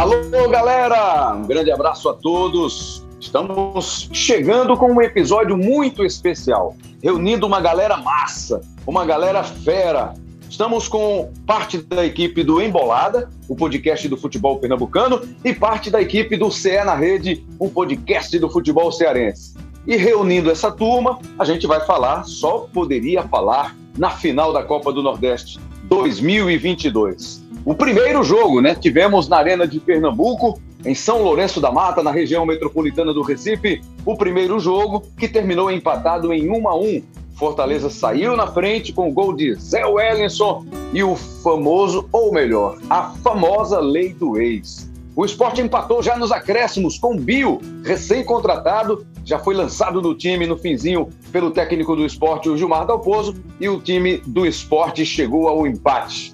Alô, galera! Um grande abraço a todos. Estamos chegando com um episódio muito especial, reunindo uma galera massa, uma galera fera. Estamos com parte da equipe do Embolada, o podcast do futebol pernambucano, e parte da equipe do CE na Rede, um podcast do futebol cearense. E reunindo essa turma, a gente vai falar, só poderia falar, na final da Copa do Nordeste 2022. O primeiro jogo, né? Tivemos na Arena de Pernambuco, em São Lourenço da Mata, na região metropolitana do Recife, o primeiro jogo que terminou empatado em 1 a 1. Fortaleza saiu na frente com o gol de Zé Wellington e o famoso, ou melhor, a famosa lei do ex. O esporte empatou já nos acréscimos com Bio, recém-contratado, já foi lançado no time no finzinho pelo técnico do esporte, o Gilmar Dalpozo, e o time do esporte chegou ao empate.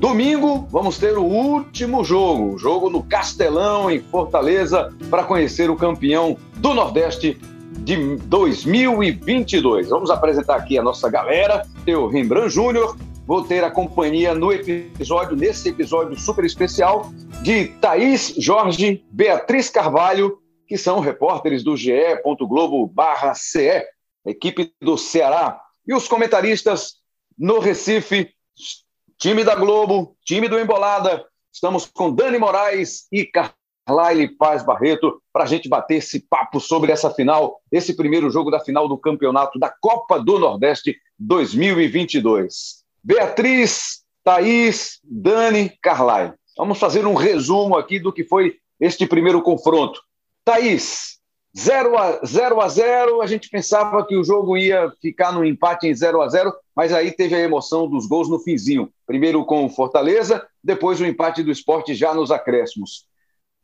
Domingo, vamos ter o último jogo, jogo no Castelão, em Fortaleza, para conhecer o campeão do Nordeste de 2022. Vamos apresentar aqui a nossa galera. Eu, Rembrandt Júnior, vou ter a companhia no episódio, nesse episódio super especial, de Thaís Jorge, Beatriz Carvalho, que são repórteres do ge.globo/ce, equipe do Ceará, e os comentaristas no Recife, Time da Globo, time do Embolada, estamos com Dani Moraes e Carlyle Paz Barreto para a gente bater esse papo sobre essa final, esse primeiro jogo da final do campeonato da Copa do Nordeste 2022. Beatriz, Thaís, Dani, Carlyle. Vamos fazer um resumo aqui do que foi este primeiro confronto. Thaís, 0 a 0 a 0 a gente pensava que o jogo ia ficar no empate em 0 a 0 mas aí teve a emoção dos gols no finzinho. Primeiro com o Fortaleza, depois o empate do esporte já nos acréscimos.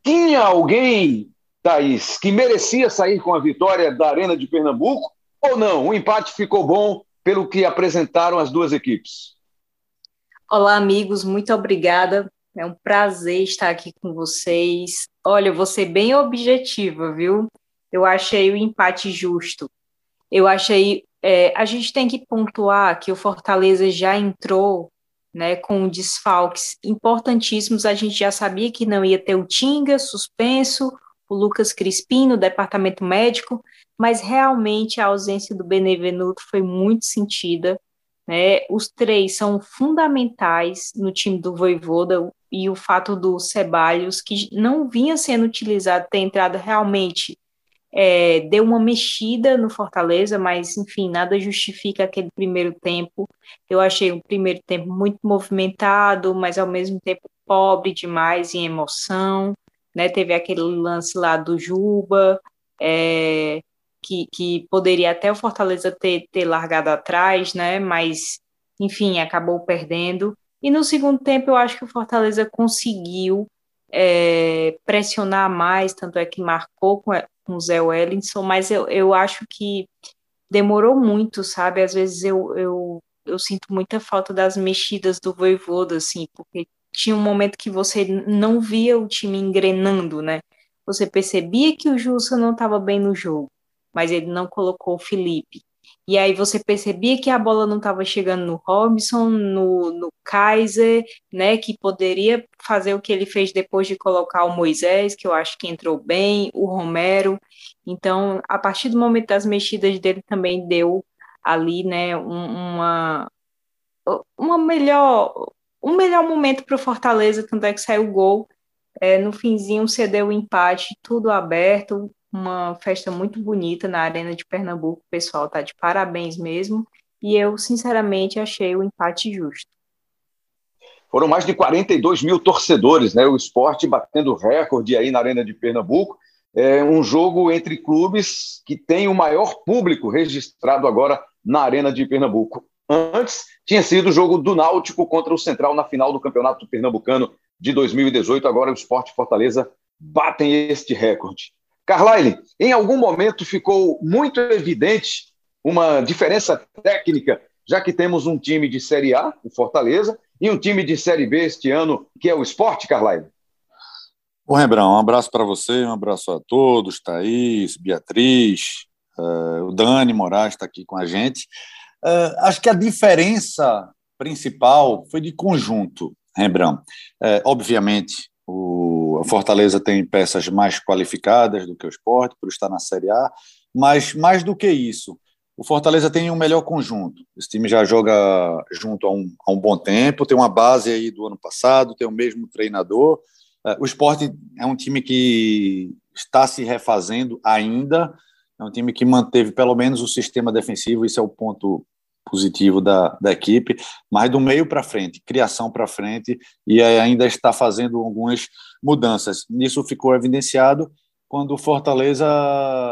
Tinha alguém, Thaís, que merecia sair com a vitória da Arena de Pernambuco ou não? O empate ficou bom pelo que apresentaram as duas equipes. Olá, amigos, muito obrigada. É um prazer estar aqui com vocês. Olha, eu vou ser bem objetiva, viu? Eu achei o empate justo. Eu achei. É, a gente tem que pontuar que o Fortaleza já entrou né, com desfalques importantíssimos. A gente já sabia que não ia ter o Tinga suspenso, o Lucas Crispim no departamento médico, mas realmente a ausência do Benevenuto foi muito sentida. Né? Os três são fundamentais no time do Voivoda e o fato do Ceballos, que não vinha sendo utilizado, ter entrado realmente é, deu uma mexida no Fortaleza, mas enfim, nada justifica aquele primeiro tempo. Eu achei o primeiro tempo muito movimentado, mas ao mesmo tempo pobre demais em emoção. Né? Teve aquele lance lá do Juba, é, que, que poderia até o Fortaleza ter, ter largado atrás, né? mas enfim, acabou perdendo. E no segundo tempo, eu acho que o Fortaleza conseguiu é, pressionar mais, tanto é que marcou com, o Zé Wellington, mas eu, eu acho que demorou muito, sabe? Às vezes eu, eu, eu sinto muita falta das mexidas do Voivoda, assim, porque tinha um momento que você não via o time engrenando, né? Você percebia que o Jussa não estava bem no jogo, mas ele não colocou o Felipe. E aí você percebia que a bola não estava chegando no Robson, no, no Kaiser, né, que poderia fazer o que ele fez depois de colocar o Moisés, que eu acho que entrou bem, o Romero. Então, a partir do momento das mexidas dele também deu ali, né, uma uma melhor um melhor momento para o Fortaleza, tanto é que saiu o gol. É, no finzinho cedeu o empate, tudo aberto, uma festa muito bonita na Arena de Pernambuco. O pessoal tá de parabéns mesmo. E eu, sinceramente, achei o empate justo. Foram mais de 42 mil torcedores, né? O esporte batendo recorde aí na Arena de Pernambuco. É um jogo entre clubes que tem o maior público registrado agora na Arena de Pernambuco. Antes, tinha sido o jogo do Náutico contra o Central na final do Campeonato Pernambucano de 2018. Agora o Esporte Fortaleza batem este recorde. Carlyle, em algum momento ficou muito evidente uma diferença técnica, já que temos um time de Série A, o Fortaleza, e um time de Série B este ano, que é o Esporte, Carlyle? Bom, Rebrão, um abraço para você, um abraço a todos, Thaís, Beatriz, uh, o Dani Moraes está aqui com a gente. Uh, acho que a diferença principal foi de conjunto, Rebrão. Uh, obviamente, o o Fortaleza tem peças mais qualificadas do que o esporte, por estar na Série A, mas mais do que isso, o Fortaleza tem um melhor conjunto. Esse time já joga junto há um, há um bom tempo, tem uma base aí do ano passado, tem o mesmo treinador. É, o esporte é um time que está se refazendo ainda, é um time que manteve pelo menos o sistema defensivo, isso é o ponto positivo da, da equipe, mas do meio para frente, criação para frente, e ainda está fazendo algumas mudanças. Isso ficou evidenciado quando Fortaleza,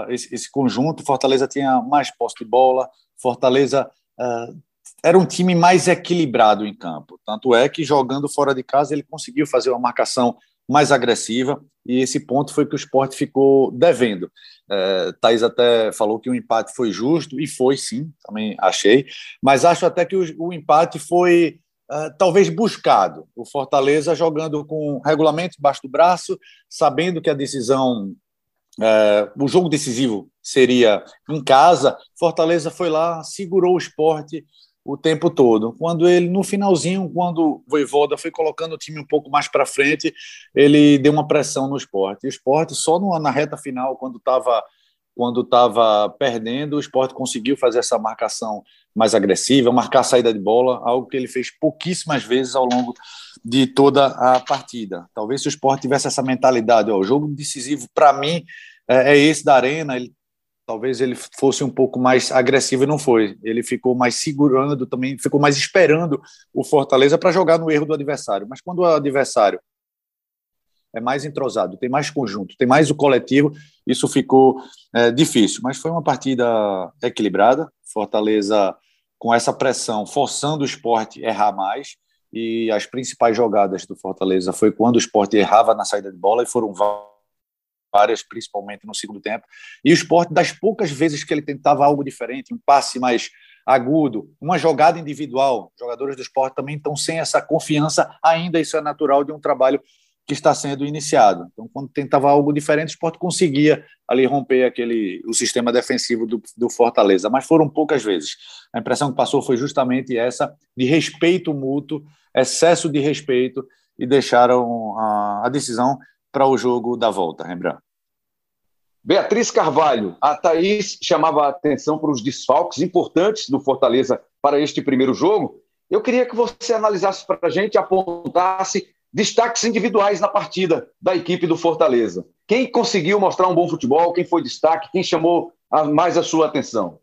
esse, esse, conjunto, Fortaleza tinha mais posse de bola, Fortaleza uh, era um time mais equilibrado em campo. Tanto é que jogando fora de casa ele conseguiu fazer uma marcação mais agressiva, e esse ponto foi que o esporte ficou devendo. É, Thaís até falou que o empate foi justo, e foi sim, também achei, mas acho até que o, o empate foi uh, talvez buscado. O Fortaleza jogando com regulamento embaixo do braço, sabendo que a decisão, uh, o jogo decisivo seria em casa, Fortaleza foi lá, segurou o esporte o tempo todo. Quando ele, no finalzinho, quando o Voivoda foi colocando o time um pouco mais para frente, ele deu uma pressão no esporte. E o esporte, só no, na reta final, quando estava quando estava perdendo, o esporte conseguiu fazer essa marcação mais agressiva, marcar a saída de bola, algo que ele fez pouquíssimas vezes ao longo de toda a partida. Talvez se o esporte tivesse essa mentalidade, ó, o jogo decisivo para mim é, é, esse da Arena, ele talvez ele fosse um pouco mais agressivo e não foi. Ele ficou mais segurando também, ficou mais esperando o Fortaleza para jogar no erro do adversário. Mas quando o adversário é mais entrosado, tem mais conjunto, tem mais o coletivo, isso ficou é, difícil. Mas foi uma partida equilibrada. Fortaleza com essa pressão, forçando o esporte a errar mais. E as principais jogadas do Fortaleza foi quando o esporte errava na saída de bola e foram várias, principalmente no segundo tempo. E o esporte, das poucas vezes que ele tentava algo diferente, um passe mais agudo, uma jogada individual, jogadores do esporte também estão sem essa confiança ainda, isso é natural de um trabalho que está sendo iniciado. Então, quando tentava algo diferente, o esporte conseguia ali romper aquele, o sistema defensivo do, do Fortaleza, mas foram poucas vezes. A impressão que passou foi justamente essa de respeito mútuo, excesso de respeito, e deixaram a, a decisão para o jogo da volta, Rembrandt. Beatriz Carvalho, a Thaís chamava a atenção para os desfalques importantes do Fortaleza para este primeiro jogo. Eu queria que você analisasse para a gente, apontasse destaques individuais na partida da equipe do Fortaleza. Quem conseguiu mostrar um bom futebol, quem foi destaque, quem chamou mais a sua atenção?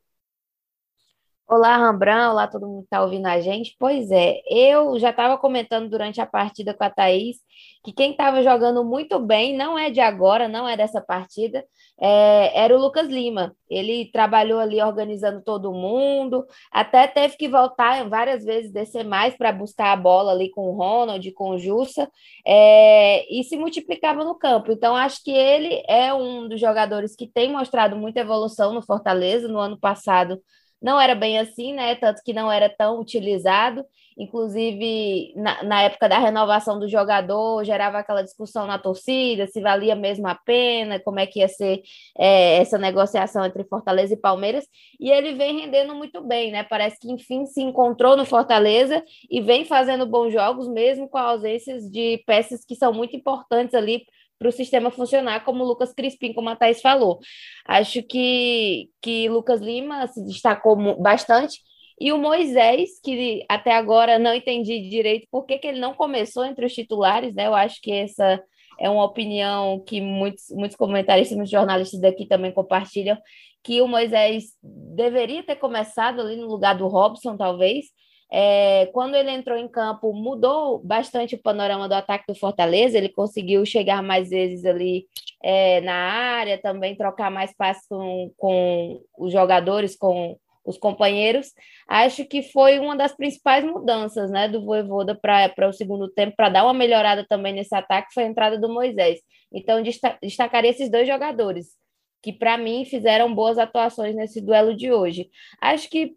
Olá, Rambran, olá todo mundo que está ouvindo a gente. Pois é, eu já estava comentando durante a partida com a Thaís que quem estava jogando muito bem, não é de agora, não é dessa partida, é, era o Lucas Lima. Ele trabalhou ali organizando todo mundo, até teve que voltar várias vezes, descer mais para buscar a bola ali com o Ronald, com o Jussa, é, e se multiplicava no campo. Então, acho que ele é um dos jogadores que tem mostrado muita evolução no Fortaleza. No ano passado, não era bem assim, né? Tanto que não era tão utilizado. Inclusive, na, na, época da renovação do jogador, gerava aquela discussão na torcida, se valia mesmo a pena, como é que ia ser é, essa negociação entre Fortaleza e Palmeiras. E ele vem rendendo muito bem, né? Parece que, enfim, se encontrou no Fortaleza e vem fazendo bons jogos, mesmo com ausências de peças que são muito importantes ali para o sistema funcionar, como o Lucas Crispim, como a Thais falou. Acho que, que Lucas Lima se destacou bastante. E o Moisés, que até agora não entendi direito por que, que ele não começou entre os titulares, né? Eu acho que essa é uma opinião que muitos, muitos comentaristas, muitos jornalistas daqui também compartilham, que o Moisés deveria ter começado ali no lugar do Robson, talvez, é, quando ele entrou em campo, mudou bastante o panorama do ataque do Fortaleza. Ele conseguiu chegar mais vezes ali é, na área, também trocar mais passes com, com os jogadores, com os companheiros. Acho que foi uma das principais mudanças né, do Voivoda para o segundo tempo, para dar uma melhorada também nesse ataque, foi a entrada do Moisés. Então, destacaria esses dois jogadores, que para mim fizeram boas atuações nesse duelo de hoje. Acho que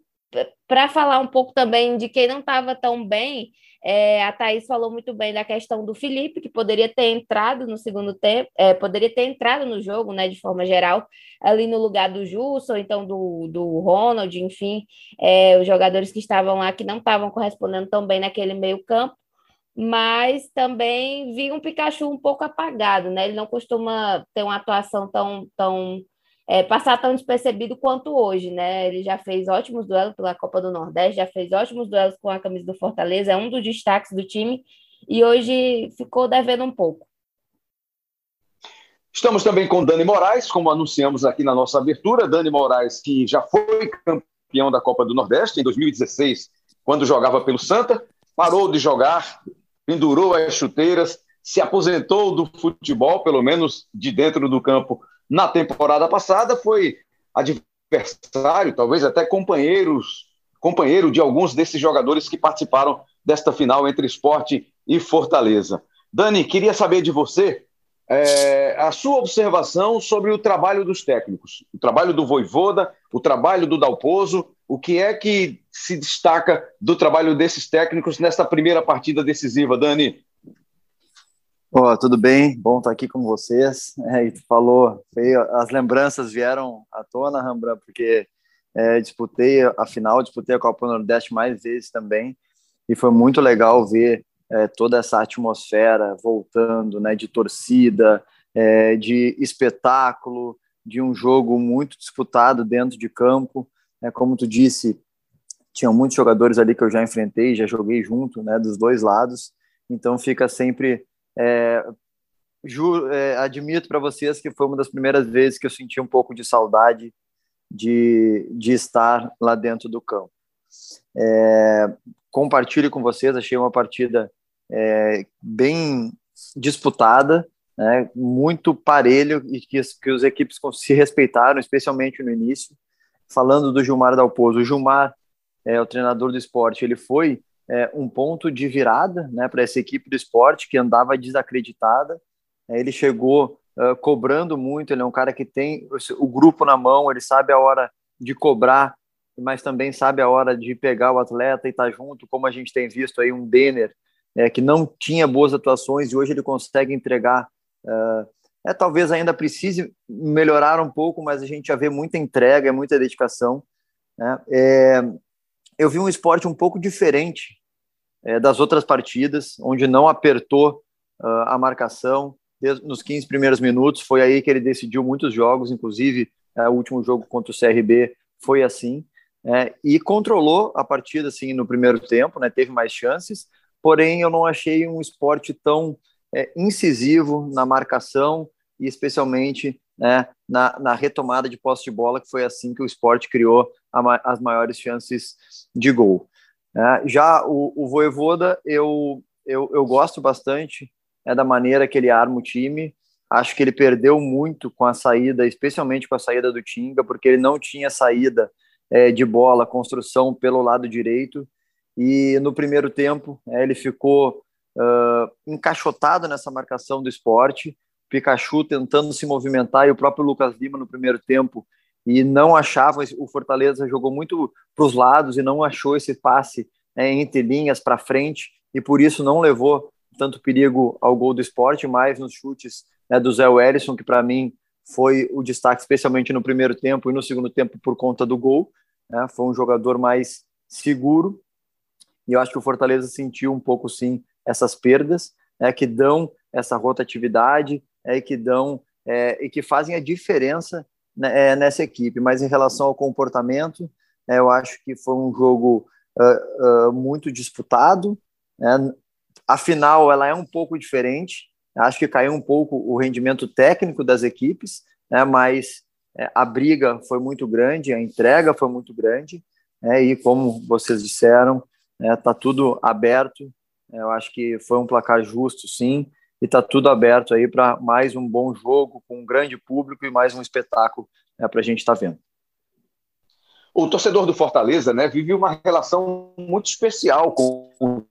para falar um pouco também de quem não estava tão bem, é, a Thaís falou muito bem da questão do Felipe, que poderia ter entrado no segundo tempo, é, poderia ter entrado no jogo, né, de forma geral, ali no lugar do Justo, ou então do, do Ronald, enfim, é, os jogadores que estavam lá que não estavam correspondendo tão bem naquele meio campo. mas também vi um Pikachu um pouco apagado, né? Ele não costuma ter uma atuação tão, tão é, passar tão despercebido quanto hoje, né? Ele já fez ótimos duelos pela Copa do Nordeste, já fez ótimos duelos com a camisa do Fortaleza, é um dos destaques do time e hoje ficou devendo um pouco. Estamos também com Dani Moraes, como anunciamos aqui na nossa abertura. Dani Moraes, que já foi campeão da Copa do Nordeste em 2016, quando jogava pelo Santa, parou de jogar pendurou as chuteiras, se aposentou do futebol, pelo menos de dentro do campo, na temporada passada, foi adversário, talvez até companheiros, companheiro de alguns desses jogadores que participaram desta final entre esporte e Fortaleza. Dani, queria saber de você é, a sua observação sobre o trabalho dos técnicos, o trabalho do Voivoda, o trabalho do Dalpozo, o que é que se destaca do trabalho desses técnicos nesta primeira partida decisiva, Dani? Oh, tudo bem? Bom estar aqui com vocês. É, tu falou, as lembranças vieram à tona, Rambra, porque é, disputei a final, disputei a Copa Nordeste mais vezes também, e foi muito legal ver é, toda essa atmosfera voltando, né, de torcida, é, de espetáculo, de um jogo muito disputado dentro de campo. É, como tu disse, tinham muitos jogadores ali que eu já enfrentei, já joguei junto, né, dos dois lados. Então fica sempre é, ju, é, admito para vocês que foi uma das primeiras vezes que eu senti um pouco de saudade de, de estar lá dentro do campo. É, compartilho com vocês, achei uma partida é, bem disputada, né, muito parelho e que, que as equipes se respeitaram, especialmente no início falando do Gilmar Dalpozo, o Gilmar, é, o treinador do esporte, ele foi é, um ponto de virada né, para essa equipe do esporte que andava desacreditada. É, ele chegou uh, cobrando muito, ele é um cara que tem o grupo na mão, ele sabe a hora de cobrar, mas também sabe a hora de pegar o atleta e estar tá junto, como a gente tem visto aí um Denner, é, que não tinha boas atuações e hoje ele consegue entregar uh, é, talvez ainda precise melhorar um pouco, mas a gente já vê muita entrega, muita dedicação. Né? É, eu vi um esporte um pouco diferente é, das outras partidas, onde não apertou uh, a marcação desde, nos 15 primeiros minutos. Foi aí que ele decidiu muitos jogos, inclusive é, o último jogo contra o CRB foi assim. É, e controlou a partida assim no primeiro tempo, né, teve mais chances, porém eu não achei um esporte tão é, incisivo na marcação e especialmente né, na, na, retomada de posse de bola, que foi assim que o esporte criou as maiores chances de gol. É, já o, o Voivoda, eu, eu, eu gosto bastante é, da maneira que ele arma o time. Acho que ele perdeu muito com a saída, especialmente com a saída do Tinga, porque ele não tinha saída é, de bola, construção pelo lado direito. E no primeiro tempo, é, ele ficou uh, encaixotado nessa marcação do esporte Pikachu tentando se movimentar e o próprio Lucas Lima no primeiro tempo e não achava o Fortaleza jogou muito para os lados e não achou esse passe né, entre linhas para frente e por isso não levou tanto perigo ao gol do esporte, mais nos chutes né, do Zé Wellison, que para mim foi o destaque, especialmente no primeiro tempo e no segundo tempo por conta do gol. Né, foi um jogador mais seguro e eu acho que o Fortaleza sentiu um pouco sim essas perdas né, que dão essa rotatividade, é, que dão é, e que fazem a diferença é, nessa equipe. Mas em relação ao comportamento, é, eu acho que foi um jogo uh, uh, muito disputado. Né? A final ela é um pouco diferente. Acho que caiu um pouco o rendimento técnico das equipes, né? mas é, a briga foi muito grande, a entrega foi muito grande. Né? e como vocês disseram, está tudo aberto. Eu acho que foi um placar justo, sim e está tudo aberto aí para mais um bom jogo com um grande público e mais um espetáculo né, para a gente estar tá vendo. O torcedor do Fortaleza né, vive uma relação muito especial com o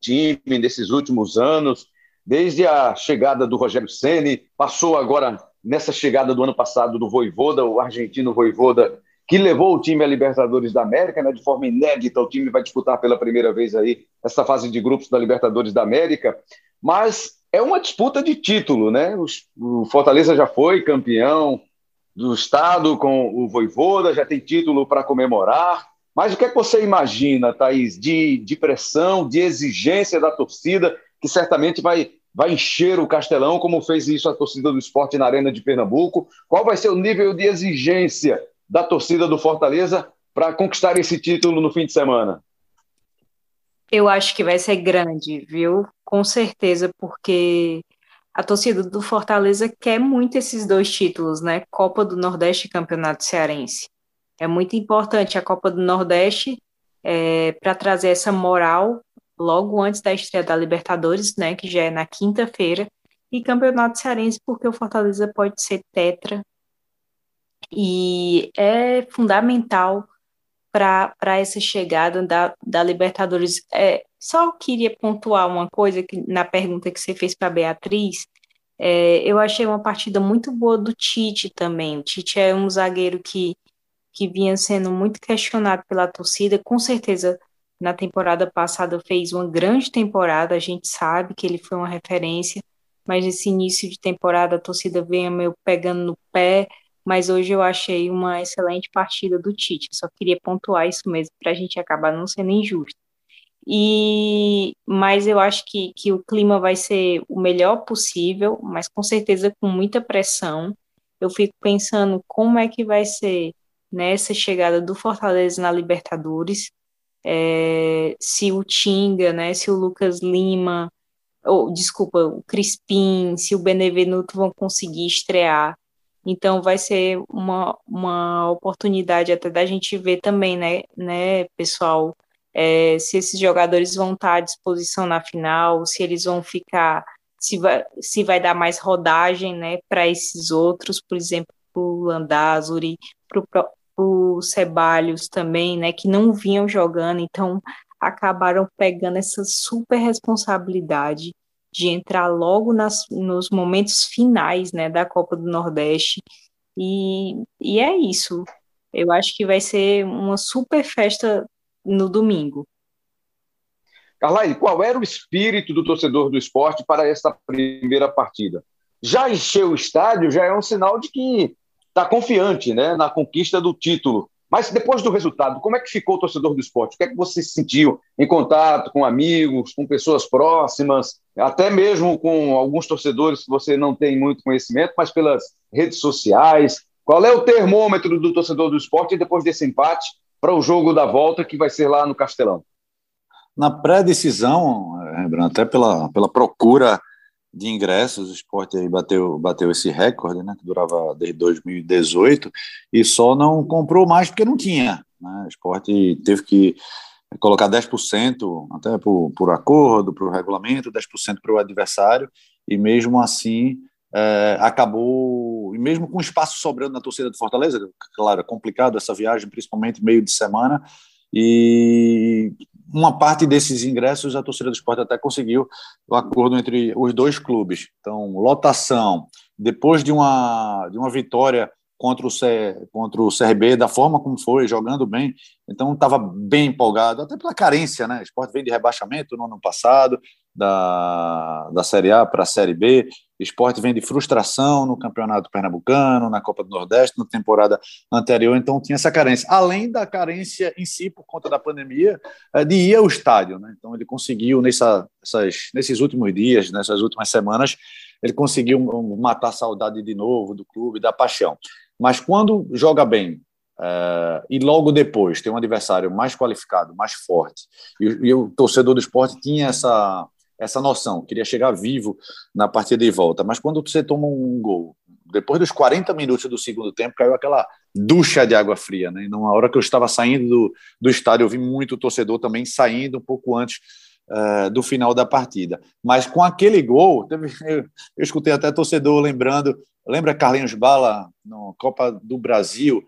time nesses últimos anos, desde a chegada do Rogério Ceni, passou agora nessa chegada do ano passado do Voivoda, o argentino Voivoda, que levou o time à Libertadores da América, né, de forma inédita, o time vai disputar pela primeira vez aí essa fase de grupos da Libertadores da América, mas é uma disputa de título, né? O Fortaleza já foi campeão do estado com o Voivoda, já tem título para comemorar. Mas o que é que você imagina, Thaís, de, de pressão, de exigência da torcida, que certamente vai, vai encher o Castelão, como fez isso a torcida do esporte na Arena de Pernambuco? Qual vai ser o nível de exigência da torcida do Fortaleza para conquistar esse título no fim de semana? Eu acho que vai ser grande, viu? Com certeza, porque a torcida do Fortaleza quer muito esses dois títulos, né? Copa do Nordeste e Campeonato Cearense. É muito importante a Copa do Nordeste é, para trazer essa moral logo antes da estreia da Libertadores, né? Que já é na quinta-feira. E Campeonato Cearense, porque o Fortaleza pode ser tetra. E é fundamental para essa chegada da, da Libertadores. É, só queria pontuar uma coisa que, na pergunta que você fez para Beatriz. É, eu achei uma partida muito boa do Tite também. O Tite é um zagueiro que, que vinha sendo muito questionado pela torcida. Com certeza, na temporada passada, fez uma grande temporada. A gente sabe que ele foi uma referência, mas esse início de temporada a torcida vem meio pegando no pé mas hoje eu achei uma excelente partida do Tite. Só queria pontuar isso mesmo para a gente acabar não sendo injusto. E mas eu acho que, que o clima vai ser o melhor possível, mas com certeza com muita pressão. Eu fico pensando como é que vai ser nessa chegada do Fortaleza na Libertadores. É, se o Tinga, né, se o Lucas Lima, ou desculpa, o Crispim, se o Benevenuto vão conseguir estrear então vai ser uma, uma oportunidade até da gente ver também, né, né pessoal, é, se esses jogadores vão estar à disposição na final, se eles vão ficar, se vai, se vai dar mais rodagem, né, para esses outros, por exemplo, para o Landázuri, para o Ceballos também, né, que não vinham jogando, então acabaram pegando essa super responsabilidade de entrar logo nas, nos momentos finais né, da Copa do Nordeste. E, e é isso. Eu acho que vai ser uma super festa no domingo. Carlyle, qual era o espírito do torcedor do esporte para esta primeira partida? Já encheu o estádio, já é um sinal de que está confiante né, na conquista do título. Mas depois do resultado, como é que ficou o torcedor do esporte? O que é que você sentiu em contato com amigos, com pessoas próximas, até mesmo com alguns torcedores que você não tem muito conhecimento, mas pelas redes sociais? Qual é o termômetro do torcedor do esporte depois desse empate para o jogo da volta que vai ser lá no Castelão? Na pré-decisão, Rembrandt, até pela, pela procura de ingressos, o esporte aí bateu, bateu esse recorde, né, que durava desde 2018, e só não comprou mais porque não tinha. Né, o esporte teve que colocar 10%, até por, por acordo, para o regulamento, 10% para o adversário, e mesmo assim é, acabou, e mesmo com espaço sobrando na torcida do Fortaleza, claro, é complicado essa viagem, principalmente meio de semana, e uma parte desses ingressos a torcida do esporte até conseguiu o acordo entre os dois clubes. Então, lotação, depois de uma, de uma vitória contra o, C, contra o CRB, da forma como foi, jogando bem, então estava bem empolgado, até pela carência, né? O esporte veio de rebaixamento no ano passado, da, da Série A para a Série B. Esporte vem de frustração no Campeonato Pernambucano, na Copa do Nordeste, na temporada anterior, então tinha essa carência. Além da carência em si, por conta da pandemia, é, de ir ao estádio. Né? Então ele conseguiu, nessa, essas, nesses últimos dias, nessas últimas semanas, ele conseguiu matar a saudade de novo do clube, da paixão. Mas quando joga bem, Uh, e logo depois tem um adversário mais qualificado, mais forte. E, e, o torcedor do esporte tinha essa, essa noção, queria chegar vivo na partida de volta. Mas quando você toma um gol, depois dos 40 minutos do segundo tempo, caiu aquela ducha de água fria. Né? E numa hora que eu estava saindo do, do estádio, eu vi muito torcedor também saindo um pouco antes uh, do final da partida. Mas com aquele gol, teve, eu, eu escutei até torcedor lembrando, lembra Carlinhos Bala na Copa do Brasil,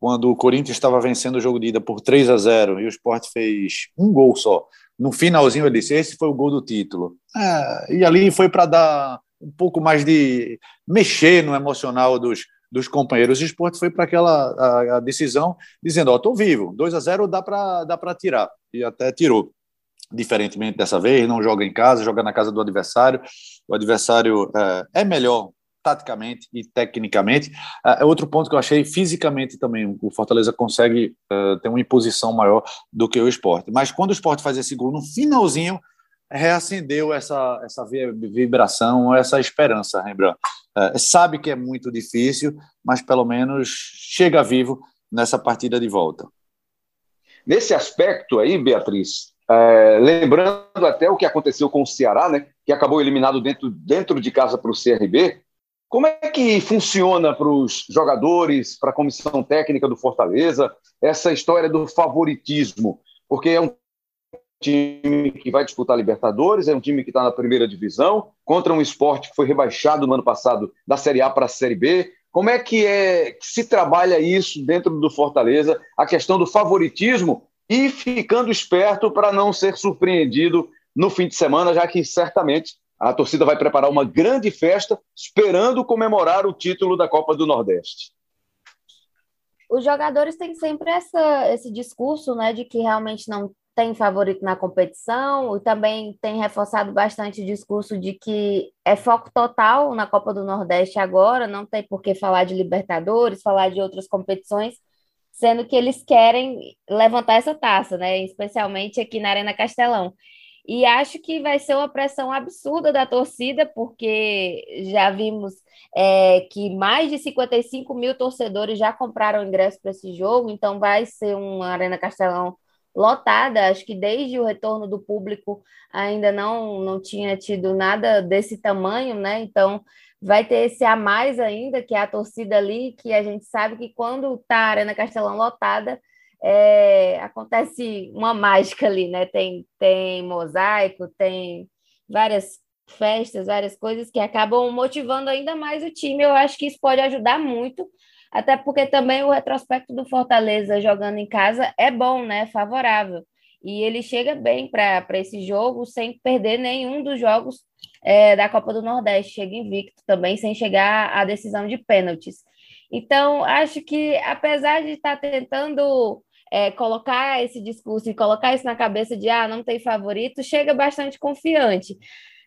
quando o Corinthians estava vencendo o jogo de ida por 3 a 0 e o Sport fez um gol só. No finalzinho ele disse: Esse foi o gol do título. É, e ali foi para dar um pouco mais de mexer no emocional dos, dos companheiros. O esporte foi para aquela a, a, decisão dizendo: Ó, oh, estou vivo, 2 a 0 dá para dá tirar. E até tirou. Diferentemente dessa vez, não joga em casa, joga na casa do adversário. O adversário é, é melhor taticamente e tecnicamente. É outro ponto que eu achei fisicamente também. O Fortaleza consegue uh, ter uma imposição maior do que o esporte. Mas quando o esporte faz esse gol no finalzinho, reacendeu essa, essa vibração, essa esperança, Rembrandt. Uh, sabe que é muito difícil, mas pelo menos chega vivo nessa partida de volta. Nesse aspecto aí, Beatriz, é, lembrando até o que aconteceu com o Ceará, né, que acabou eliminado dentro, dentro de casa para o CRB, como é que funciona para os jogadores, para a comissão técnica do Fortaleza, essa história do favoritismo? Porque é um time que vai disputar Libertadores, é um time que está na primeira divisão, contra um esporte que foi rebaixado no ano passado da Série A para a Série B. Como é que, é que se trabalha isso dentro do Fortaleza, a questão do favoritismo e ficando esperto para não ser surpreendido no fim de semana, já que certamente a torcida vai preparar uma grande festa esperando comemorar o título da Copa do Nordeste. Os jogadores têm sempre essa, esse discurso né, de que realmente não tem favorito na competição, e também tem reforçado bastante o discurso de que é foco total na Copa do Nordeste agora, não tem por que falar de Libertadores, falar de outras competições, sendo que eles querem levantar essa taça, né? Especialmente aqui na Arena Castelão. E acho que vai ser uma pressão absurda da torcida, porque já vimos é, que mais de 55 mil torcedores já compraram ingresso para esse jogo, então vai ser uma Arena Castelão lotada. Acho que desde o retorno do público ainda não, não tinha tido nada desse tamanho, né? Então vai ter esse a mais ainda, que é a torcida ali, que a gente sabe que quando está a Arena Castelão lotada, é, acontece uma mágica ali, né? Tem, tem mosaico, tem várias festas, várias coisas que acabam motivando ainda mais o time. Eu acho que isso pode ajudar muito, até porque também o retrospecto do Fortaleza jogando em casa é bom, né? Favorável. E ele chega bem para esse jogo sem perder nenhum dos jogos é, da Copa do Nordeste, chega invicto também, sem chegar à decisão de pênaltis. Então, acho que apesar de estar tentando é, colocar esse discurso e colocar isso na cabeça de ah, não tem favorito, chega bastante confiante.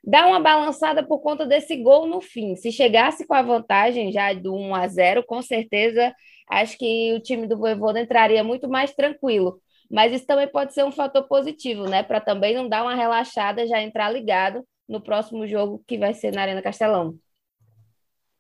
Dá uma balançada por conta desse gol no fim. Se chegasse com a vantagem já do 1 a 0, com certeza acho que o time do Voivoda entraria muito mais tranquilo. Mas isso também pode ser um fator positivo, né? Para também não dar uma relaxada, já entrar ligado no próximo jogo que vai ser na Arena Castelão.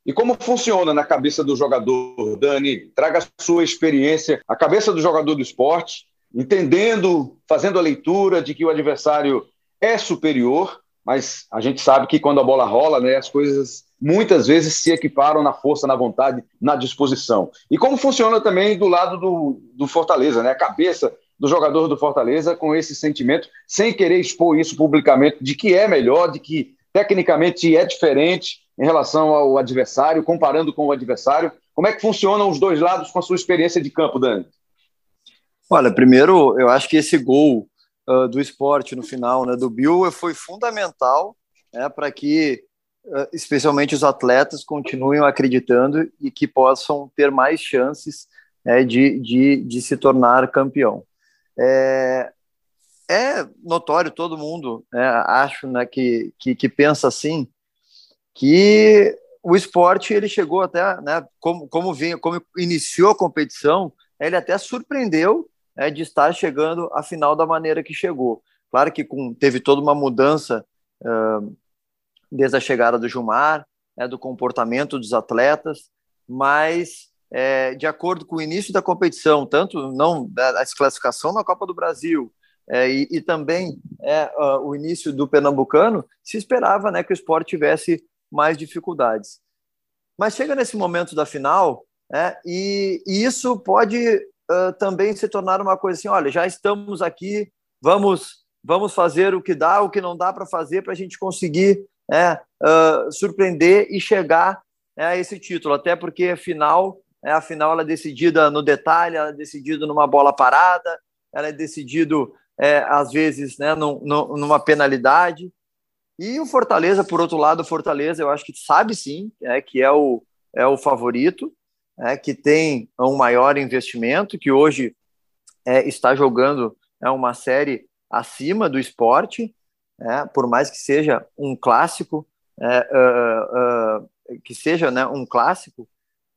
E como funciona na cabeça do jogador, Dani? Traga a sua experiência, a cabeça do jogador do esporte, entendendo, fazendo a leitura de que o adversário é superior, mas a gente sabe que quando a bola rola, né, as coisas muitas vezes se equiparam na força, na vontade, na disposição. E como funciona também do lado do, do Fortaleza, né? A cabeça do jogador do Fortaleza com esse sentimento, sem querer expor isso publicamente, de que é melhor, de que tecnicamente é diferente, em relação ao adversário, comparando com o adversário. Como é que funcionam os dois lados com a sua experiência de campo, Dani? Olha, primeiro, eu acho que esse gol uh, do esporte no final, né, do Bill, foi fundamental né, para que, uh, especialmente os atletas, continuem acreditando e que possam ter mais chances né, de, de, de se tornar campeão. É, é notório, todo mundo, né, acho, né, que, que, que pensa assim, que o esporte ele chegou até, né, como, como, vinha, como iniciou a competição, ele até surpreendeu né, de estar chegando à final da maneira que chegou. Claro que com, teve toda uma mudança uh, desde a chegada do Gilmar, né, do comportamento dos atletas, mas é, de acordo com o início da competição, tanto não da classificação na Copa do Brasil, é, e, e, também é, uh, o início do Pernambucano, se esperava né, que o esporte tivesse mais dificuldades. Mas chega nesse momento da final, né, e, e isso pode uh, também se tornar uma coisa assim: olha, já estamos aqui, vamos, vamos fazer o que dá, o que não dá para fazer para a gente conseguir né, uh, surpreender e chegar né, a esse título, até porque a final, né, a final ela é decidida no detalhe, ela é decidida numa bola parada, ela é decidida é, às vezes né, num, numa penalidade. E o Fortaleza, por outro lado, o Fortaleza, eu acho que sabe sim é, que é o, é o favorito, é, que tem um maior investimento, que hoje é, está jogando é, uma série acima do esporte, é, por mais que seja um clássico, uh, uh, que seja né, um clássico,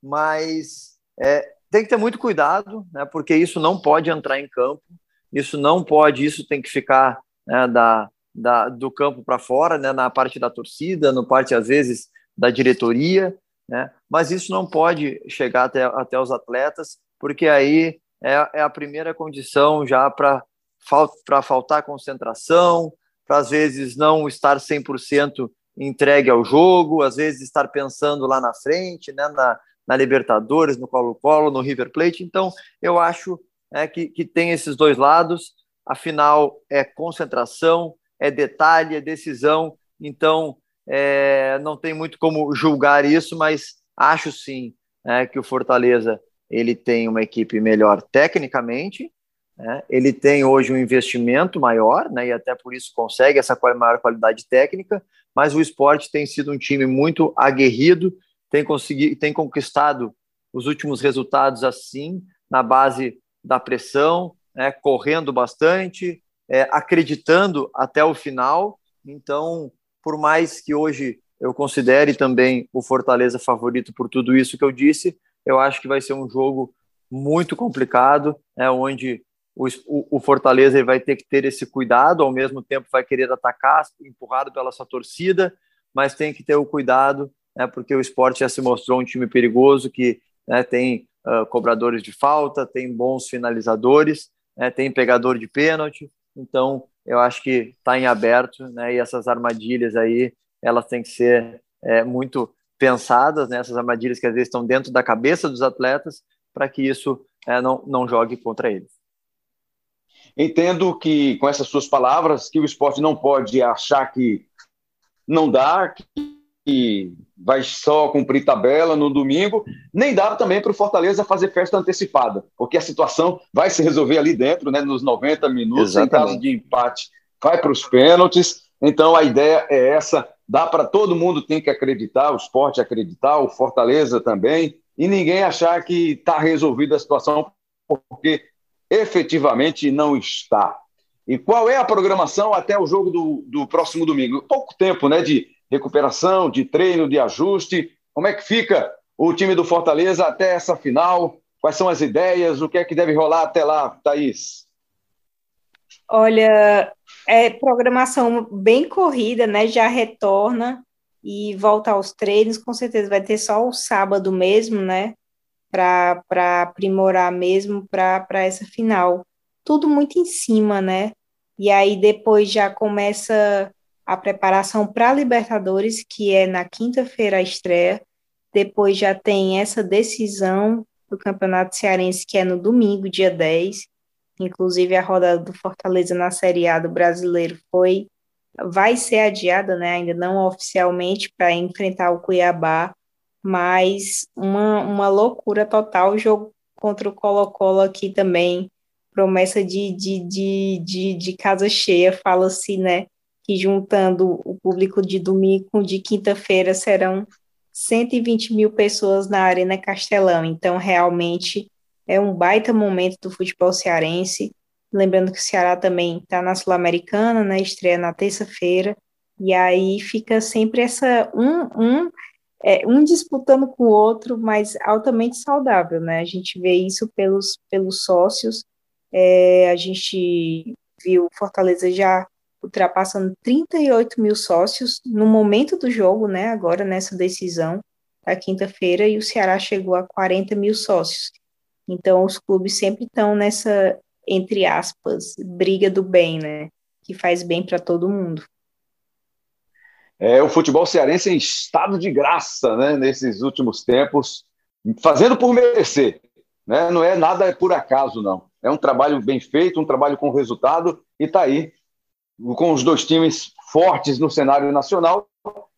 mas é, tem que ter muito cuidado, né, porque isso não pode entrar em campo, isso não pode, isso tem que ficar né, da, da, do campo para fora, né, na parte da torcida, no parte, às vezes, da diretoria, né, mas isso não pode chegar até, até os atletas, porque aí é, é a primeira condição já para para faltar concentração, para às vezes não estar 100% entregue ao jogo, às vezes estar pensando lá na frente, né, na, na Libertadores, no Colo-Colo, no River Plate. Então, eu acho é, que, que tem esses dois lados. Afinal, é concentração, é detalhe, é decisão. Então, é, não tem muito como julgar isso, mas acho sim é, que o Fortaleza ele tem uma equipe melhor tecnicamente, né? Ele tem hoje um investimento maior, né? e até por isso consegue essa maior qualidade técnica, mas o esporte tem sido um time muito aguerrido, tem, conseguido, tem conquistado os últimos resultados assim, na base da pressão, né? correndo bastante, é, acreditando até o final. Então, por mais que hoje eu considere também o Fortaleza favorito por tudo isso que eu disse, eu acho que vai ser um jogo muito complicado, é onde o, o, Fortaleza vai ter que ter esse cuidado, ao mesmo tempo vai querer atacar, empurrado pela sua torcida, mas tem que ter o cuidado, né, porque o esporte já se mostrou um time perigoso que né, tem uh, cobradores de falta, tem bons finalizadores, né, tem pegador de pênalti, então eu acho que está em aberto, né, e essas armadilhas aí, elas têm que ser é, muito pensadas, né, essas armadilhas que às vezes estão dentro da cabeça dos atletas, para que isso é, não, não jogue contra eles. Entendo que, com essas suas palavras, que o esporte não pode achar que não dá, que vai só cumprir tabela no domingo, nem dá também para o Fortaleza fazer festa antecipada, porque a situação vai se resolver ali dentro, né, nos 90 minutos, Exatamente. em caso de empate, vai para os pênaltis. Então a ideia é essa, dá para todo mundo tem que acreditar, o esporte acreditar, o Fortaleza também, e ninguém achar que está resolvida a situação, porque efetivamente não está. E qual é a programação até o jogo do, do próximo domingo? Pouco tempo né, de recuperação, de treino, de ajuste. Como é que fica o time do Fortaleza até essa final? Quais são as ideias? O que é que deve rolar até lá, Thaís? Olha, é programação bem corrida, né? Já retorna e volta aos treinos. Com certeza vai ter só o sábado mesmo, né? para aprimorar mesmo para essa final. Tudo muito em cima, né? E aí depois já começa a preparação para a Libertadores, que é na quinta-feira a estreia. Depois já tem essa decisão do Campeonato Cearense, que é no domingo, dia 10. Inclusive a rodada do Fortaleza na Série A do Brasileiro foi vai ser adiada, né, ainda não oficialmente para enfrentar o Cuiabá mas uma, uma loucura total. O jogo contra o Colo-Colo aqui também, promessa de, de, de, de, de casa cheia, fala-se, né, que juntando o público de domingo com de quinta-feira serão 120 mil pessoas na Arena Castelão. Então, realmente é um baita momento do futebol cearense. Lembrando que o Ceará também está na Sul-Americana, né, estreia na terça-feira. E aí fica sempre essa um, um é, um disputando com o outro, mas altamente saudável, né? A gente vê isso pelos, pelos sócios, é, a gente viu Fortaleza já ultrapassando 38 mil sócios no momento do jogo, né? Agora nessa decisão da quinta-feira, e o Ceará chegou a 40 mil sócios. Então, os clubes sempre estão nessa, entre aspas, briga do bem, né? Que faz bem para todo mundo é, o futebol cearense em estado de graça né, nesses últimos tempos, fazendo por merecer. Né? Não é nada por acaso, não. É um trabalho bem feito, um trabalho com resultado, e está aí, com os dois times fortes no cenário nacional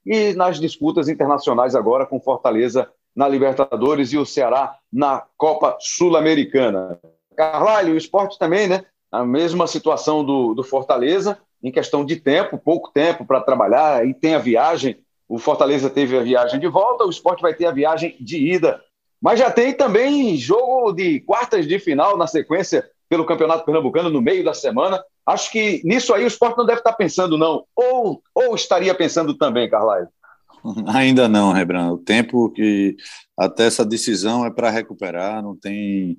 e nas disputas internacionais agora, com Fortaleza na Libertadores e o Ceará na Copa Sul-Americana. Carvalho, o esporte também, né? A mesma situação do, do Fortaleza, em questão de tempo, pouco tempo para trabalhar, e tem a viagem. O Fortaleza teve a viagem de volta, o esporte vai ter a viagem de ida. Mas já tem também jogo de quartas de final na sequência pelo Campeonato Pernambucano no meio da semana. Acho que nisso aí o esporte não deve estar pensando, não. Ou, ou estaria pensando também, Carlyle? Ainda não, Rebran. O tempo que até essa decisão é para recuperar, não tem,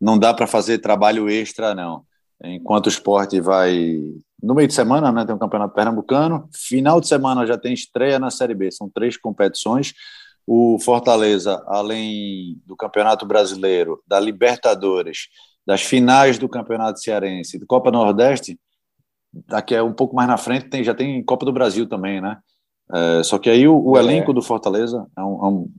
não dá para fazer trabalho extra, não. Enquanto o esporte vai no meio de semana, né, tem um campeonato pernambucano. Final de semana já tem estreia na Série B. São três competições. O Fortaleza, além do Campeonato Brasileiro, da Libertadores, das finais do Campeonato Cearense, do Copa Nordeste, daqui a um pouco mais na frente tem, já tem Copa do Brasil também, né? É, só que aí o, o é. elenco do Fortaleza é, um, é, um,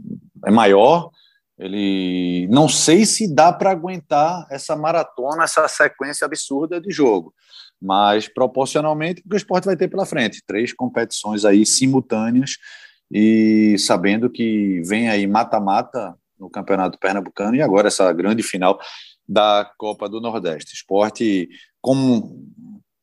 é, maior. Ele não sei se dá para aguentar essa maratona, essa sequência absurda de jogo, mas proporcionalmente o esporte vai ter pela frente três competições aí simultâneas e sabendo que vem aí mata-mata no Campeonato Pernambucano e agora essa grande final da Copa do Nordeste. Esporte como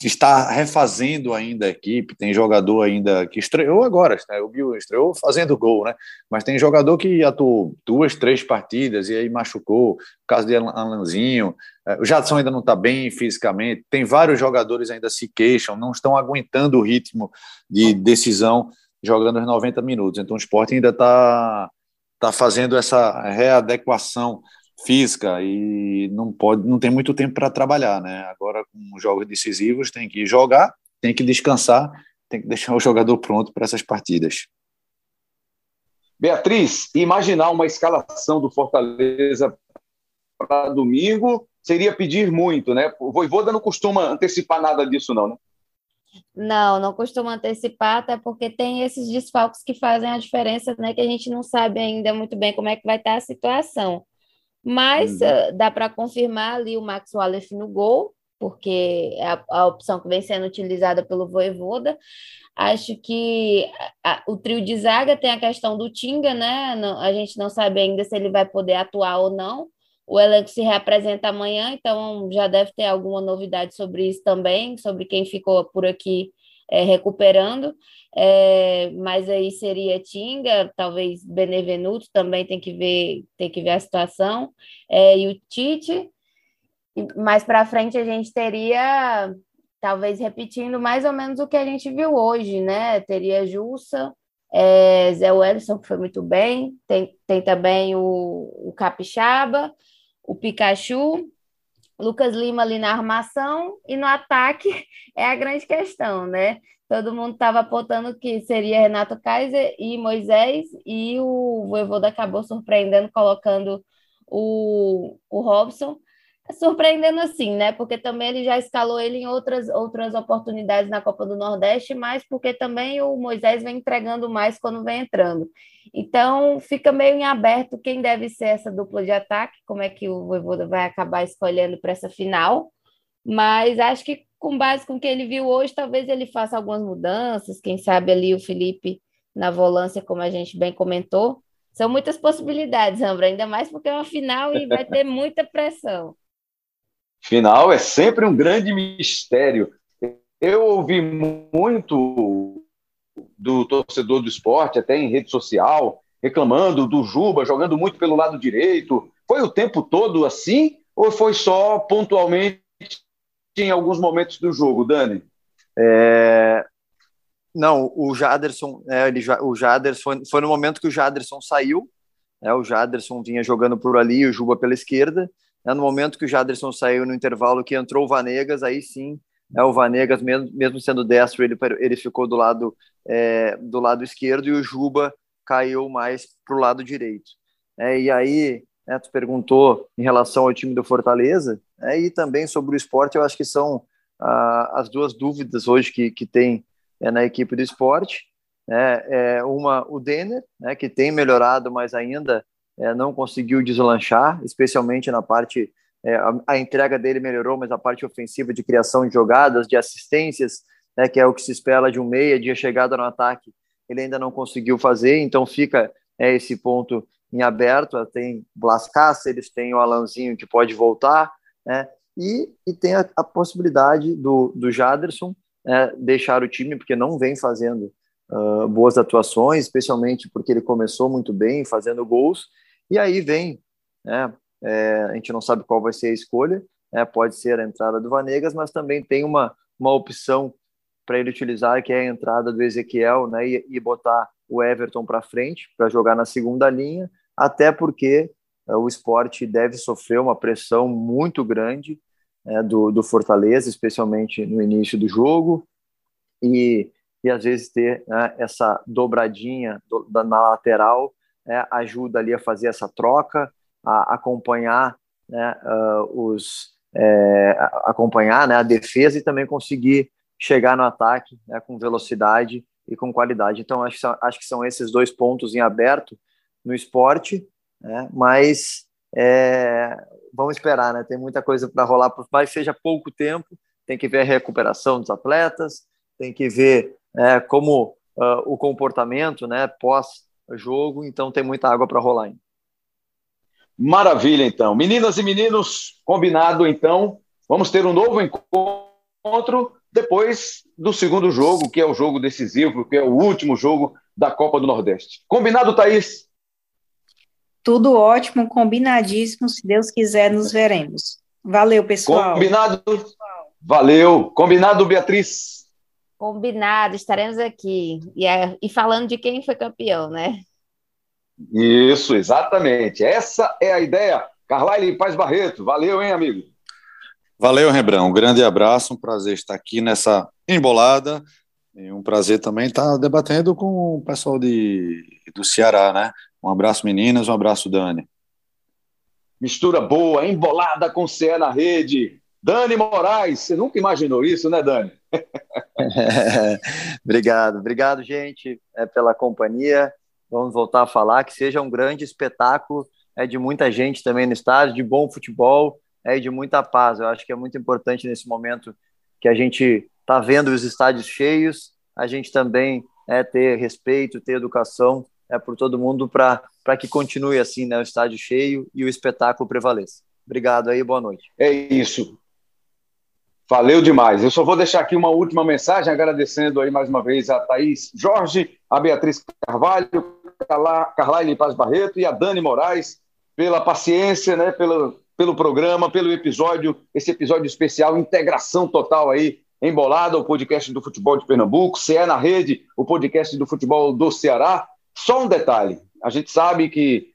está refazendo ainda a equipe, tem jogador ainda que estreou agora, né? o Bill estreou fazendo gol, né? Mas tem jogador que atuou duas, três partidas e aí machucou, o caso de Alanzinho, é, o Jadson ainda não está bem fisicamente, tem vários jogadores ainda se queixam, não estão aguentando o ritmo de decisão jogando os 90 minutos, então o esporte ainda está tá fazendo essa readequação física e não pode, não tem muito tempo para trabalhar, né? Agora com jogos decisivos tem que jogar, tem que descansar, tem que deixar o jogador pronto para essas partidas. Beatriz, imaginar uma escalação do Fortaleza para domingo seria pedir muito, né? O Voivoda não costuma antecipar nada disso, não, né? Não, não costuma antecipar, até porque tem esses desfalques que fazem a diferença, né? Que a gente não sabe ainda muito bem como é que vai estar a situação. Mas uhum. uh, dá para confirmar ali o Max Wallace no gol, porque é a, a, opção que vem sendo utilizada pelo Voivoda. Acho que a, o trio de zaga tem a questão do Tinga, né? Não, a gente não sabe ainda se ele vai poder atuar ou não. O elenco se reapresenta amanhã, então já deve ter alguma novidade sobre isso também, sobre quem ficou por aqui é, recuperando, é, mas aí seria Tinga, talvez Benevenuto também tem que ver, tem que ver a situação, é, e o Tite, mais para frente a gente teria, talvez repetindo mais ou menos o que a gente viu hoje, né? Teria Jussa, é, Zé Wellison, que foi muito bem, tem, tem também o, o Capixaba, o Pikachu, Lucas Lima ali na armação e no ataque é a grande questão, né? Todo mundo estava apontando que seria Renato Kaiser e Moisés, e o Voivoda acabou surpreendendo, colocando o, o Robson. Surpreendendo assim, né? Porque também ele já escalou ele em outras, outras oportunidades na Copa do Nordeste, mas porque também o Moisés vem entregando mais quando vem entrando. Então, fica meio em aberto quem deve ser essa dupla de ataque, como é que o Voivoda vai acabar escolhendo para essa final. Mas acho que com base com o que ele viu hoje, talvez ele faça algumas mudanças, quem sabe ali o Felipe na volância, como a gente bem comentou. São muitas possibilidades, Ambra, ainda mais porque é uma final e vai ter muita pressão. Final é sempre um grande mistério. Eu ouvi muito do torcedor do esporte, até em rede social, reclamando do Juba jogando muito pelo lado direito. Foi o tempo todo assim ou foi só pontualmente em alguns momentos do jogo, Dani? É... Não, o Jaderson, é, ele, o Jaderson foi no momento que o Jaderson saiu, né, o Jaderson vinha jogando por ali, o Juba pela esquerda. Né, no momento que o Jaderson saiu no intervalo, que entrou o Vanegas, aí sim é, o Vanegas, mesmo, mesmo sendo destro, ele, ele ficou do lado, é, do lado esquerdo e o Juba caiu mais para o lado direito. É, e aí, né, tu perguntou em relação ao time do Fortaleza, é, e também sobre o esporte, eu acho que são ah, as duas dúvidas hoje que, que tem é, na equipe do esporte. Né, é, uma, o Denner, né, que tem melhorado, mas ainda é, não conseguiu deslanchar, especialmente na parte é, a, a, entrega dele melhorou, mas a parte ofensiva de criação de jogadas, de assistências, né, que é o que se espera de um meia, de chegada no ataque, ele ainda não conseguiu fazer, então fica é, esse ponto em aberto. Tem Blas Cáceres, tem o Alanzinho que pode voltar, né, e, e tem a, a possibilidade do, do Jaderson é, deixar o time, porque não vem fazendo uh, boas atuações, especialmente porque ele começou muito bem, fazendo gols, e aí vem né, é, a gente não sabe qual vai ser a escolha, é, pode ser a entrada do Vanegas, mas também tem uma, uma opção para ele utilizar, que é a entrada do Ezequiel, né, e, e botar o Everton para frente para jogar na segunda linha, até porque é, o esporte deve sofrer uma pressão muito grande é, do, do Fortaleza, especialmente no início do jogo, e, e às vezes ter né, essa dobradinha do, da, na lateral é, ajuda ali a fazer essa troca, a acompanhar né, uh, os é, acompanhar né, a defesa e também conseguir chegar no ataque né, com velocidade e com qualidade. Então acho que são, acho que são esses dois pontos em aberto no esporte, né, mas é, vamos esperar, né? Tem muita coisa para rolar, por mais seja pouco tempo, tem que ver a recuperação dos atletas, tem que ver é, como uh, o comportamento, né, pós-jogo, então tem muita água para rolar ainda. Maravilha, então. Meninas e meninos, combinado, então. Vamos ter um novo encontro depois do segundo jogo, que é o jogo decisivo, que é o último jogo da Copa do Nordeste. Combinado, Thaís? Tudo ótimo, combinadíssimo. Se Deus quiser, nos veremos. Valeu, pessoal. Combinado. Valeu. Combinado, Beatriz? Combinado, estaremos aqui. E, é, e falando de quem foi campeão, né? Isso, exatamente. Essa é a ideia. Carlyle Paz Barreto. Valeu, hein, amigo? Valeu, Rebrão. Um grande abraço. Um prazer estar aqui nessa embolada. E um prazer também estar debatendo com o pessoal de, do Ceará, né? Um abraço, meninas. Um abraço, Dani. Mistura boa, embolada com o CE na rede. Dani Moraes, você nunca imaginou isso, né, Dani? obrigado, obrigado, gente, é, pela companhia. Vamos voltar a falar que seja um grande espetáculo é de muita gente também no estádio, de bom futebol, é de muita paz. Eu acho que é muito importante nesse momento que a gente está vendo os estádios cheios, a gente também é ter respeito, ter educação é por todo mundo para que continue assim, né, o estádio cheio e o espetáculo prevaleça. Obrigado aí, boa noite. É isso. Valeu demais. Eu só vou deixar aqui uma última mensagem, agradecendo aí mais uma vez a Thaís Jorge, a Beatriz Carvalho, Carlaine Paz Barreto e a Dani Moraes pela paciência, né, pelo, pelo programa, pelo episódio, esse episódio especial, integração total aí, embolada, o podcast do futebol de Pernambuco, CE na rede, o podcast do futebol do Ceará. Só um detalhe, a gente sabe que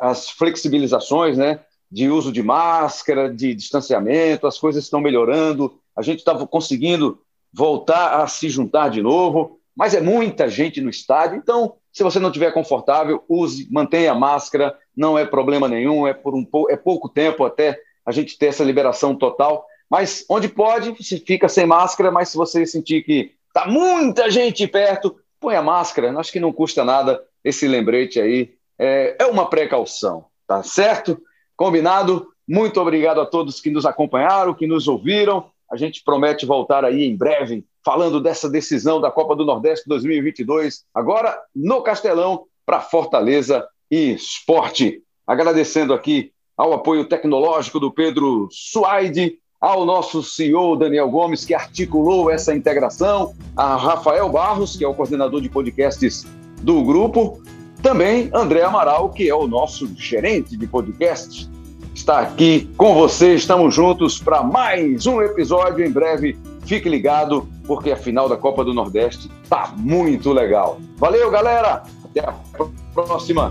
as flexibilizações, né, de uso de máscara, de distanciamento, as coisas estão melhorando, a gente está conseguindo voltar a se juntar de novo, mas é muita gente no estádio, então se você não estiver confortável, use, mantenha a máscara, não é problema nenhum, é por um é pouco tempo até a gente ter essa liberação total. Mas onde pode, se fica sem máscara, mas se você sentir que tá muita gente perto, põe a máscara. Acho que não custa nada esse lembrete aí. É, é uma precaução, tá certo? Combinado? Muito obrigado a todos que nos acompanharam, que nos ouviram. A gente promete voltar aí em breve falando dessa decisão da Copa do Nordeste 2022, agora no Castelão, para Fortaleza e Esporte. Agradecendo aqui ao apoio tecnológico do Pedro Suaide, ao nosso CEO Daniel Gomes, que articulou essa integração, a Rafael Barros, que é o coordenador de podcasts do grupo, também André Amaral, que é o nosso gerente de podcasts, está aqui com você. Estamos juntos para mais um episódio em breve Fique ligado, porque a final da Copa do Nordeste tá muito legal. Valeu, galera! Até a próxima!